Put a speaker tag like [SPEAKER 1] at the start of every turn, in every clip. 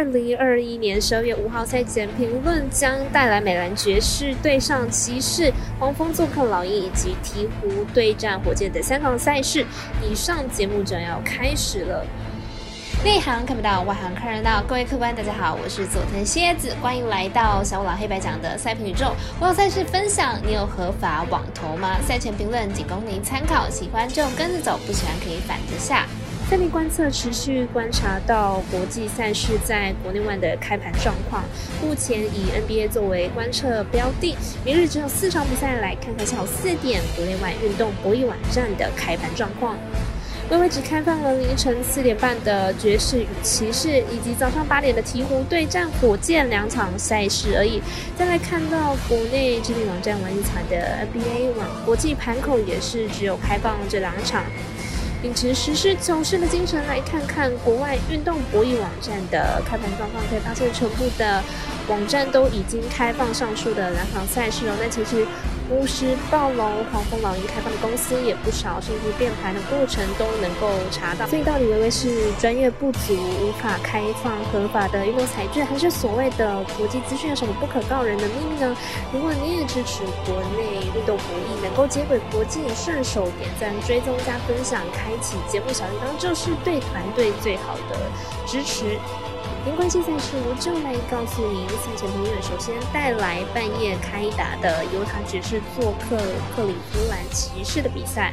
[SPEAKER 1] 二零二一年十二月五号赛前评论将带来美兰爵士对上骑士、黄蜂做客老鹰以及鹈鹕对战火箭的三场赛事。以上节目将要开始了。内行看不到，外行看热闹。各位客官，大家好，我是佐藤蝎子，欢迎来到小五郎黑白讲的赛评宇宙。我有赛事分享，你有合法网投吗？赛前评论仅供您参考，喜欢就跟着走，不喜欢可以反着下。赛评观测持续观察到国际赛事在国内外的开盘状况，目前以 NBA 作为观测标的。明日只有四场比赛，来看看下午四点国内外运动博弈网站的开盘状况。微微只开放了凌晨四点半的爵士与骑士，以及早上八点的鹈鹕对战火箭两场赛事而已。再来看到国内知名网站玩一场的 NBA 网国际盘口也是只有开放这两场。秉持实事求是的精神来看看国外运动博弈网站的开盘状况，可以发现全部的网站都已经开放上述的篮网赛事了。那其实。巫师、暴龙、黄蜂、老鹰开放的公司也不少，甚至变盘的过程都能够查到。所以到底微微是专业不足，无法开放合法的运动彩券，还是所谓的国际资讯有什么不可告人的秘密呢？如果你也支持国内运动博弈，能够接轨国际，顺手点赞、追踪加分享，开启节目小铃铛，就是对团队最好的支持。因关系赛事，我就来告诉您赛前评论。首先带来半夜开打的犹他爵士做客克里夫兰骑士的比赛。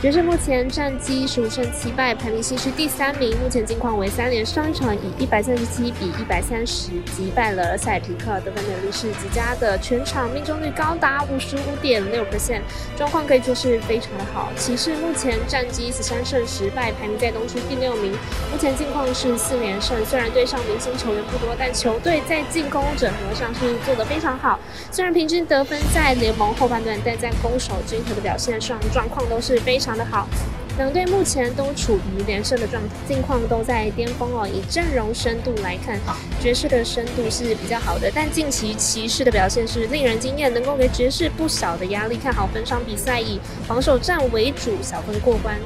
[SPEAKER 1] 爵士目前战绩十五胜七败，排名西区第三名。目前近况为三连上一场以一百三十七比一百三十击败了塞尔提克，得分能力是极佳的，全场命中率高达五十五点六%，线状况可以说是非常的好。骑士目前战绩十三胜十败，排名在东区第六名。目前近况是四连胜，虽然对上明星球员不多，但球队在进攻整合上是做得非常好。虽然平均得分在联盟后半段，但在攻守均衡的表现上，状况都是非常。非常的好，两队目前都处于连胜的状态，近况都在巅峰哦。以阵容深度来看，爵士的深度是比较好的，但近期骑士的表现是令人惊艳，能够给爵士不小的压力。看好本场比赛以防守战为主，小分过关。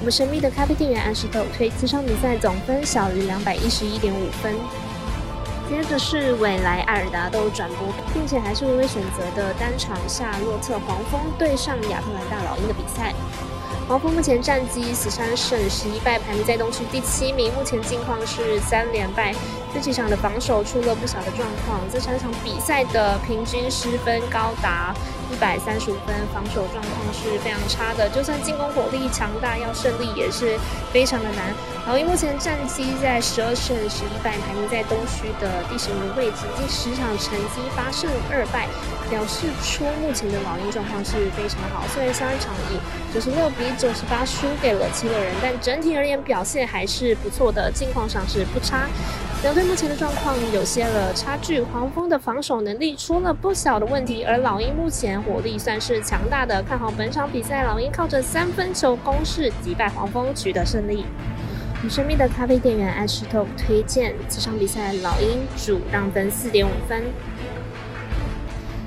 [SPEAKER 1] 我们神秘的咖啡店员安石头推这场比赛总分小于两百一十一点五分。接着是未来艾尔达都转播，并且还是微微选择的单场夏洛特黄蜂对上亚特兰大老鹰的比赛。黄蜂目前战绩十三胜十一败，排名在东区第七名。目前近况是三连败，这几场的防守出了不小的状况。这三场比赛的平均失分高达一百三十五分，防守状况是非常差的。就算进攻火力强大，要胜利也是非常的难。老鹰目前战绩在十二胜十一败，排名在东区的第十名位置，近十场成绩八胜二败。表示出目前的老鹰状况是非常好，虽然上一场以九十六比九十八输给了七六人，但整体而言表现还是不错的，近况上是不差。两队目前的状况有些了差距，黄蜂的防守能力出了不小的问题，而老鹰目前火力算是强大的，看好本场比赛，老鹰靠着三分球攻势击败黄蜂取得胜利。神秘的咖啡店员爱石头推荐这场比赛，老鹰主让分四点五分。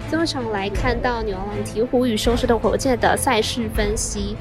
[SPEAKER 1] 这么场来看到牛郎鹈鹕与收视的火箭的赛事分析。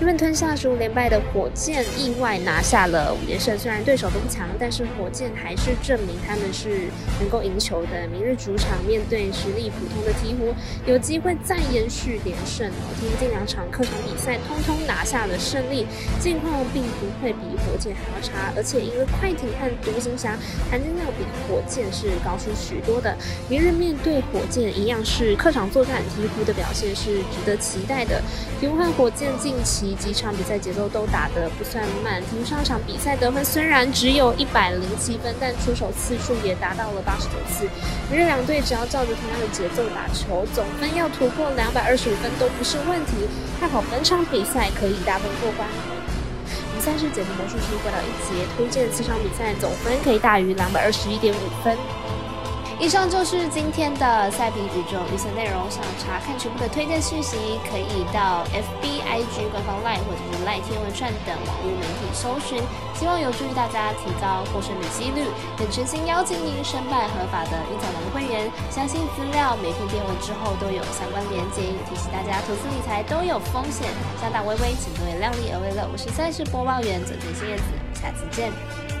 [SPEAKER 1] 日本吞下十五连败的火箭，意外拿下了五连胜。虽然对手都不强，但是火箭还是证明他们是能够赢球的。明日主场面对实力普通的鹈鹕，有机会再延续连胜哦。今天近两场客场比赛，通通拿下了胜利，近况并不会比火箭还要差。而且因为快艇和独行侠含金量比火箭是高出许多的。明日面对火箭，一样是客场作战，鹈鹕的表现是值得期待的。鹈鹕和火箭近期。几场比赛节奏都打得不算慢，听上场比赛得分虽然只有一百零七分，但出手次数也达到了八十九次。明日两队只要照着同样的节奏打球，总分要突破两百二十五分都不是问题。看好本场比赛可以大分过关。比赛是解读魔术师过到一节，推荐四场比赛总分可以大于两百二十一点五分。以上就是今天的赛评宇宙预测内容。想查看全部的推荐讯息，可以到 FB、IG 官方 Line 或者是 Line 天文串等网络媒体搜寻。希望有助于大家提高获胜的几率。也诚心邀请您申办合法的运彩网会员，相信资料每篇电文之后都有相关连接。提醒大家，投资理财都有风险，下大微微，请各位量力而为。了，我是赛事播报员左田新叶子，下次见。